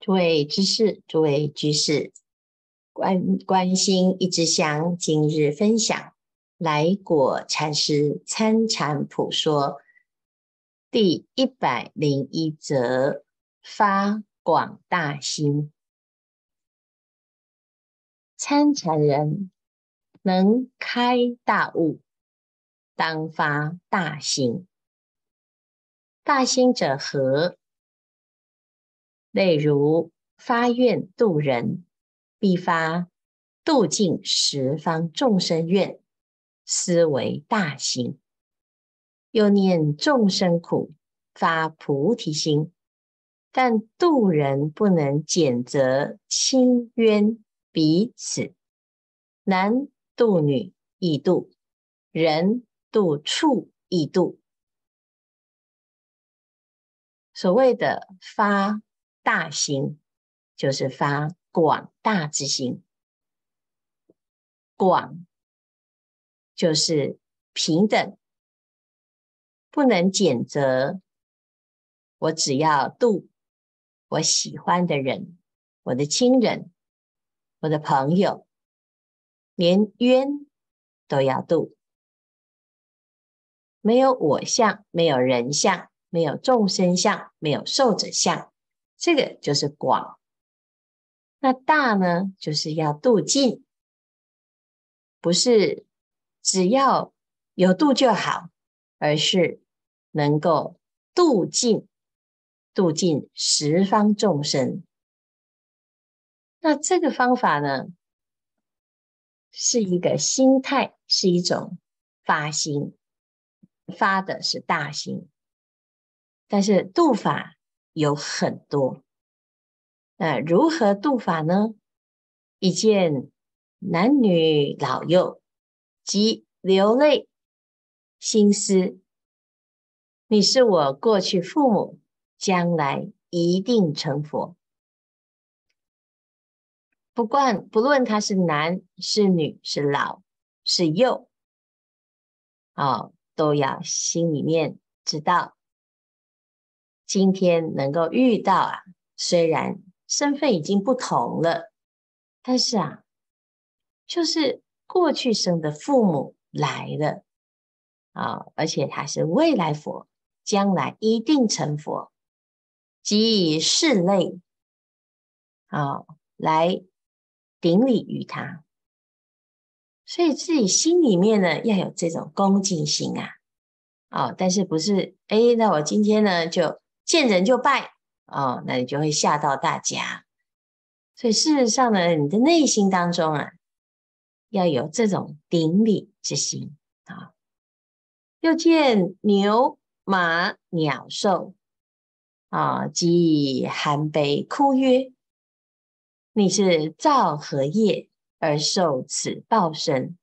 诸位知识，诸位居士，关关心一支香，今日分享来果禅师参禅普说第一百零一则：发广大心。参禅人能开大悟，当发大心。大心者何？例如发愿度人，必发度尽十方众生愿，思为大心。又念众生苦，发菩提心，但度人不能拣择亲冤彼此，男度女亦度，人度畜亦度。所谓的发。大心就是发广大之心，广就是平等，不能拣择。我只要度我喜欢的人，我的亲人，我的朋友，连冤都要度。没有我相，没有人相，没有众生相，没有寿者相。这个就是广，那大呢？就是要度尽，不是只要有度就好，而是能够度尽，度尽十方众生。那这个方法呢，是一个心态，是一种发心，发的是大心，但是度法。有很多，那如何度法呢？一见男女老幼，即流泪心思。你是我过去父母，将来一定成佛。不管不论他是男是女是老是幼，哦，都要心里面知道。今天能够遇到啊，虽然身份已经不同了，但是啊，就是过去生的父母来了啊，而且他是未来佛，将来一定成佛，即以拭泪啊来顶礼于他，所以自己心里面呢要有这种恭敬心啊，哦，但是不是哎，那我今天呢就。见人就拜哦，那你就会吓到大家。所以事实上呢，你的内心当中啊，要有这种顶礼之心啊。又见牛马鸟兽啊，即含悲哭曰：“你是造何业而受此报身？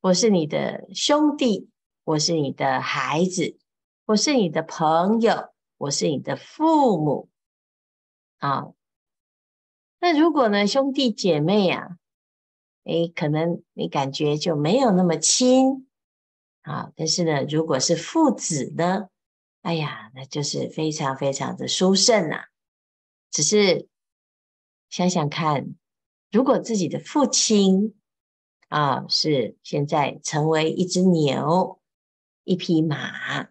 我是你的兄弟，我是你的孩子，我是你的朋友。”我是你的父母啊，那如果呢，兄弟姐妹啊，诶，可能你感觉就没有那么亲啊。但是呢，如果是父子呢，哎呀，那就是非常非常的殊胜呐。只是想想看，如果自己的父亲啊，是现在成为一只牛、一匹马，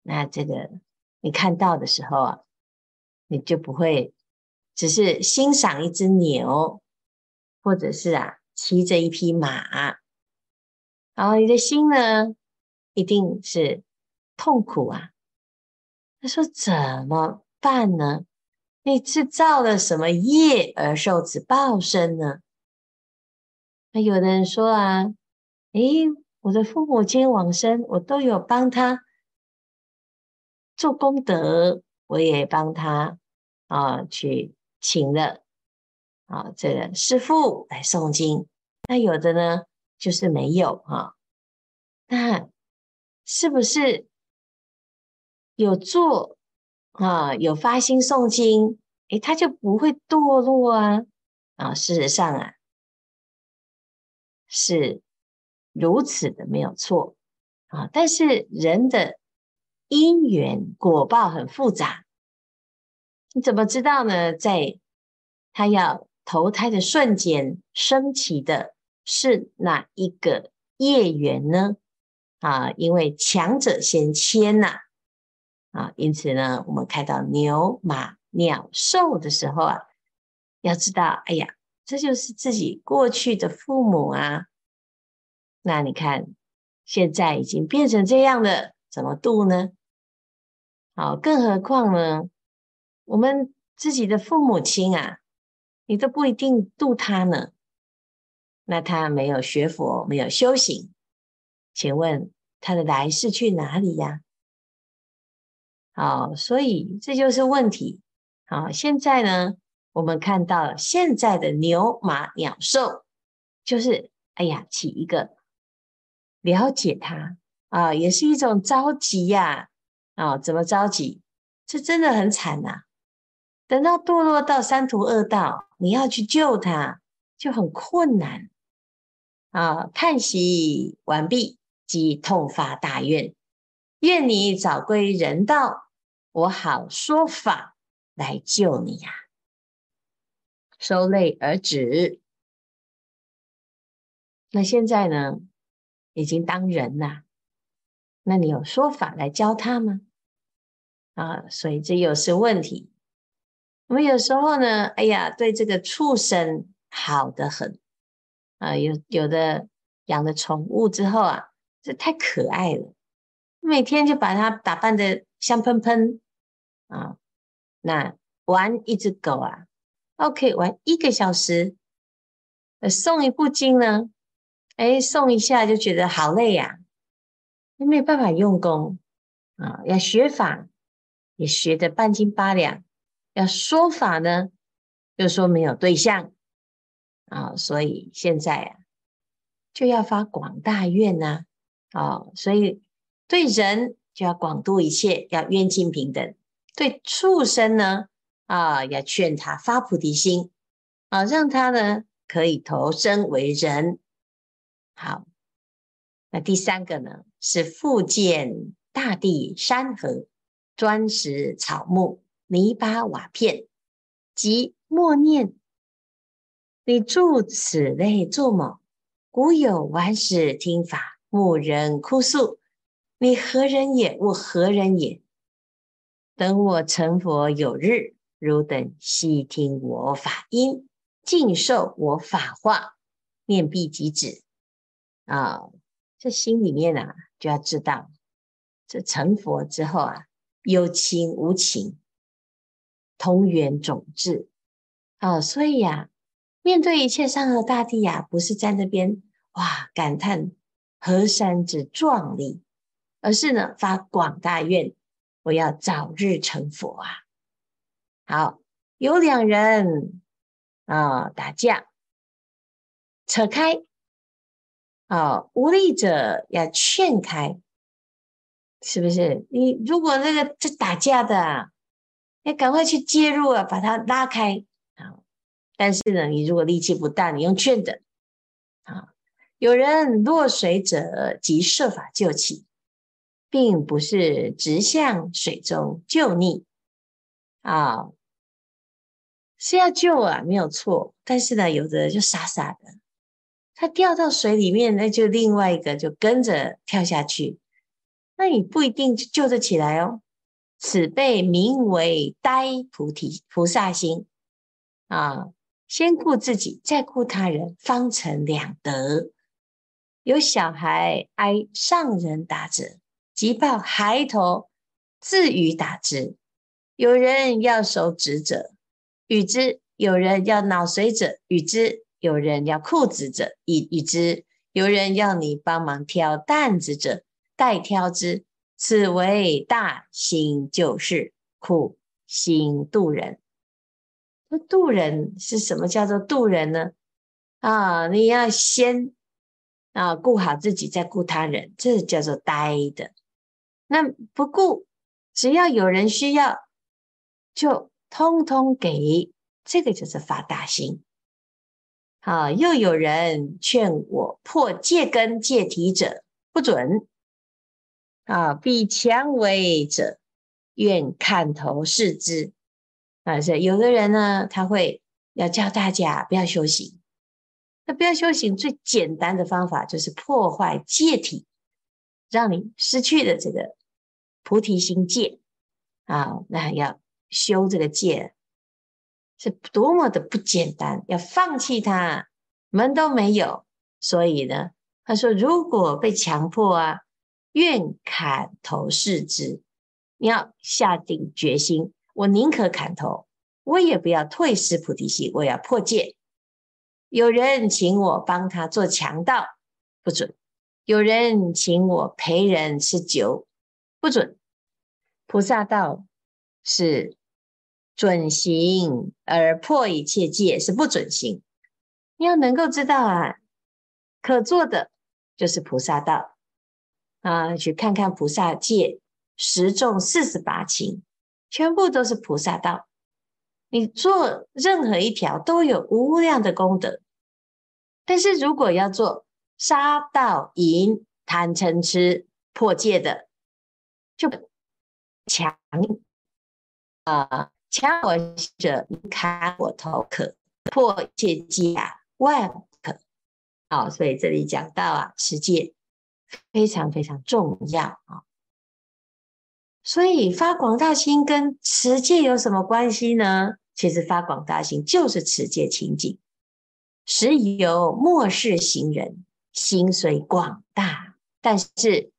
那这个。你看到的时候啊，你就不会只是欣赏一只牛，或者是啊骑着一匹马，然后你的心呢一定是痛苦啊。他说怎么办呢？你是造了什么业而受此报身呢？那有的人说啊，诶，我的父母亲往生，我都有帮他。做功德，我也帮他啊去请了啊这个师父来诵经。那有的呢，就是没有哈。那是不是有做啊？有发心诵经，诶，他就不会堕落啊？啊，事实上啊，是如此的，没有错啊。但是人的。因缘果报很复杂，你怎么知道呢？在他要投胎的瞬间，升起的是哪一个业缘呢？啊，因为强者先牵呐，啊，因此呢，我们看到牛、马、鸟、兽的时候啊，要知道，哎呀，这就是自己过去的父母啊。那你看，现在已经变成这样了，怎么度呢？好，更何况呢，我们自己的父母亲啊，你都不一定度他呢。那他没有学佛，没有修行。请问他的来世去哪里呀？好，所以这就是问题。好，现在呢，我们看到现在的牛马鸟兽，就是哎呀，起一个了解他啊，也是一种着急呀。啊怎么着急？这真的很惨呐！等到堕落到三途恶道，你要去救他，就很困难啊！叹息完毕。即痛发大愿，愿你早归人道，我好说法来救你呀、啊！收泪而止。那现在呢？已经当人了，那你有说法来教他吗？啊，所以这又是问题。我们有时候呢，哎呀，对这个畜生好得很啊，有有的养了宠物之后啊。这太可爱了，每天就把它打扮得香喷喷啊！那玩一只狗啊，OK，玩一个小时，诵一部经呢，哎，诵一下就觉得好累呀、啊，你没有办法用功啊。要学法也学得半斤八两，要说法呢，又说没有对象啊，所以现在啊，就要发广大愿呐、啊。所以对人就要广度一切，要愿尽平等；对畜生呢，啊，要劝他发菩提心，啊，让他呢可以投生为人。好，那第三个呢是复见大地山河、砖石草木、泥巴瓦片，即默念：你住此类作某，古有顽石听法。牧人哭诉：“你何人也？我何人也？等我成佛有日，汝等悉听我法音，尽受我法化，念毕即止。”啊，这心里面啊，就要知道，这成佛之后啊，有情无情，同源种质啊，所以呀、啊，面对一切山河大地呀、啊，不是在那边哇感叹。河山之壮丽，而是呢发广大愿，我要早日成佛啊！好，有两人啊、打架，扯开，哦，无力者要劝开，是不是？你如果那个这打架的啊，你赶快去介入啊，把他拉开啊！但是呢，你如果力气不大，你用劝的啊。有人落水者，即设法救起，并不是直向水中救溺啊，是要救啊，没有错。但是呢，有的人就傻傻的，他掉到水里面，那就另外一个就跟着跳下去，那你不一定救得起来哦。此辈名为呆菩提菩萨心啊，先顾自己，再顾他人，方成两得。有小孩挨上人打者，即抱孩头自语打之；有人要手指者，与之；有人要脑髓者，与之；有人要裤子者，以与之；有人要你帮忙挑担子者，代挑之。此为大心救世，苦心度人。那度人是什么？叫做度人呢？啊，你要先。啊，顾好自己，再顾他人，这叫做呆的。那不顾，只要有人需要，就通通给，这个就是发大心。啊，又有人劝我破戒根戒体者，不准。啊，彼强为者，愿看头视之。啊，是有的人呢，他会要教大家不要修行。那不要修行最简单的方法就是破坏戒体，让你失去了这个菩提心戒啊。那要修这个戒，是多么的不简单，要放弃它，门都没有。所以呢，他说，如果被强迫啊，愿砍头是之。你要下定决心，我宁可砍头，我也不要退失菩提心，我要破戒。有人请我帮他做强盗，不准；有人请我陪人吃酒，不准。菩萨道是准行，而破一切戒是不准行。你要能够知道啊，可做的就是菩萨道啊，去看看菩萨戒。十种四十八情，全部都是菩萨道。你做任何一条都有无量的功德。但是如果要做杀盗淫贪嗔痴破戒的，就强啊，强我者砍我头可破戒戒啊，万不可。好，所以这里讲到啊，持戒非常非常重要啊。所以发广大心跟持戒有什么关系呢？其实发广大心就是持戒清净。时有末世行人，心虽广大，但是，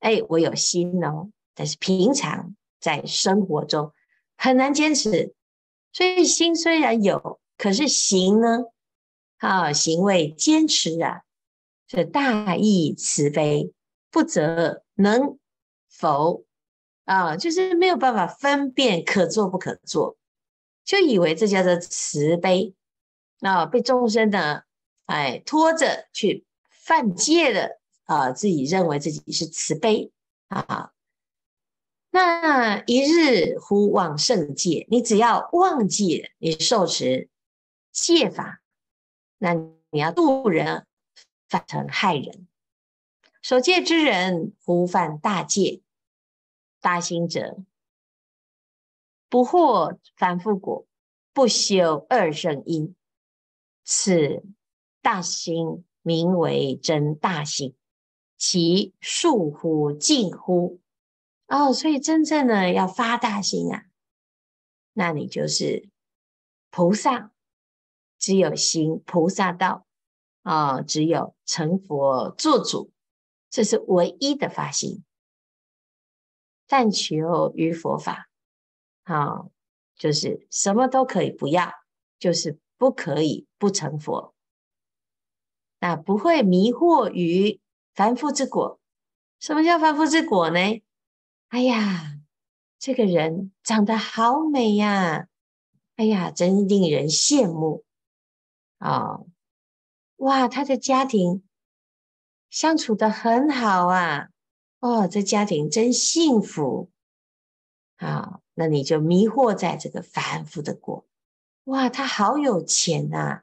哎，我有心哦，但是平常在生活中很难坚持。所以心虽然有，可是行呢？啊，行为坚持啊，是大义慈悲，不择能否。啊，就是没有办法分辨可做不可做，就以为这叫做慈悲。那被众生呢，哎，拖着去犯戒的啊，自己认为自己是慈悲啊。那一日忽忘圣戒，你只要忘记你受持戒法，那你要度人，反成害人。守戒之人，忽犯大戒。大心者，不获凡夫果，不修二圣因，此大心名为真大心，其数乎尽乎？哦，所以真正的要发大心啊，那你就是菩萨，只有行菩萨道啊、只有成佛做主，这是唯一的发心。但求于佛法，好，就是什么都可以不要，就是不可以不成佛。那不会迷惑于凡夫之果。什么叫凡夫之果呢？哎呀，这个人长得好美呀！哎呀，真令人羡慕啊！哇，他的家庭相处的很好啊。哦，这家庭真幸福啊！那你就迷惑在这个凡夫的果。哇，他好有钱呐！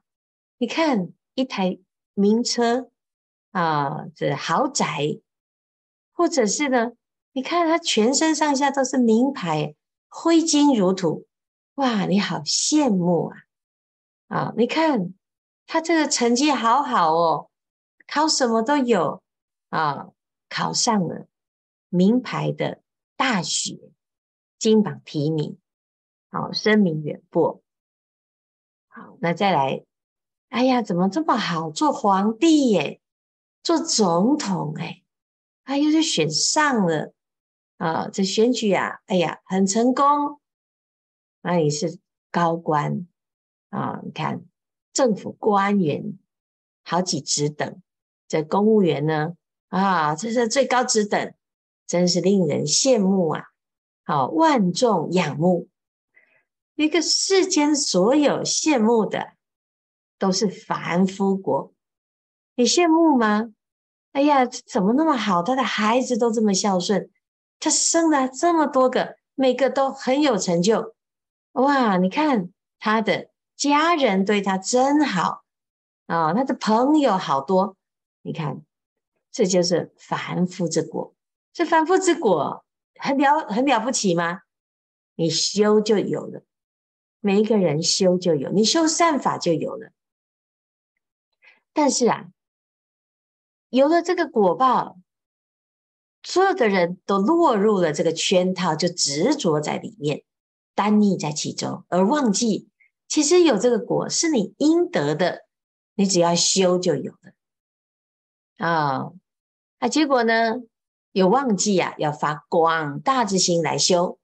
你看一台名车啊，这豪宅，或者是呢，你看他全身上下都是名牌，挥金如土。哇，你好羡慕啊！啊，你看他这个成绩好好哦，考什么都有啊。考上了名牌的大学，金榜题名，好，声名远播。好，那再来，哎呀，怎么这么好？做皇帝耶，做总统哎，他又是选上了啊！这选举啊，哎呀，很成功。那你是高官啊？你看政府官员好几职等，这公务员呢？啊，这是最高职等，真是令人羡慕啊！好，万众仰慕，一个世间所有羡慕的，都是凡夫国。你羡慕吗？哎呀，怎么那么好？他的孩子都这么孝顺，他生了这么多个，每个都很有成就。哇，你看他的家人对他真好啊，他的朋友好多，你看。这就是凡夫之果，这凡夫之果很了很了不起吗？你修就有了，每一个人修就有，你修善法就有了。但是啊，有了这个果报，所有的人都落入了这个圈套，就执着在里面，单溺在其中，而忘记其实有这个果是你应得的，你只要修就有了。啊、哦，那结果呢？有忘记啊，要发广大之心来修，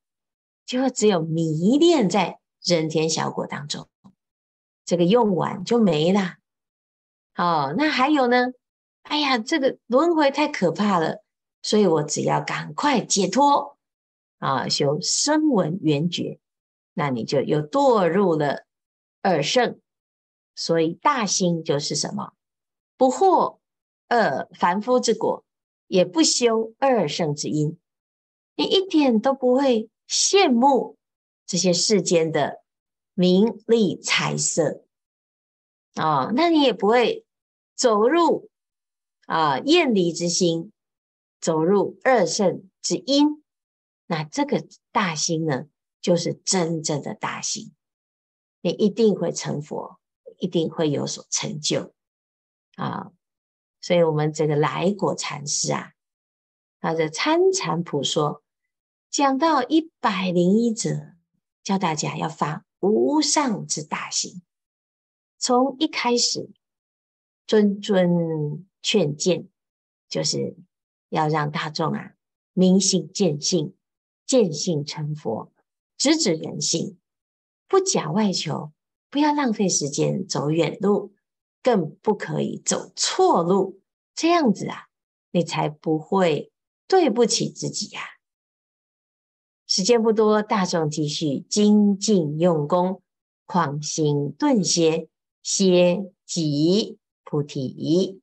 就只有迷恋在人天小果当中，这个用完就没了。哦，那还有呢？哎呀，这个轮回太可怕了，所以我只要赶快解脱啊，修声闻缘觉，那你就又堕入了二圣。所以大心就是什么？不惑二凡夫之果。也不修二圣之因，你一点都不会羡慕这些世间的名利财色啊、那你也不会走入啊厌离之心，走入二圣之因，那这个大心呢，就是真正的大心，你一定会成佛，一定会有所成就啊。所以，我们这个来果禅师啊，他的参禅普说讲到一百零一则，教大家要发无上之大心。从一开始，谆谆劝谏，就是要让大众啊明心见性，见性成佛，直指人心，不假外求，不要浪费时间走远路。更不可以走错路，这样子啊，你才不会对不起自己呀、啊。时间不多，大众继续精进用功，狂心顿歇，歇即菩提。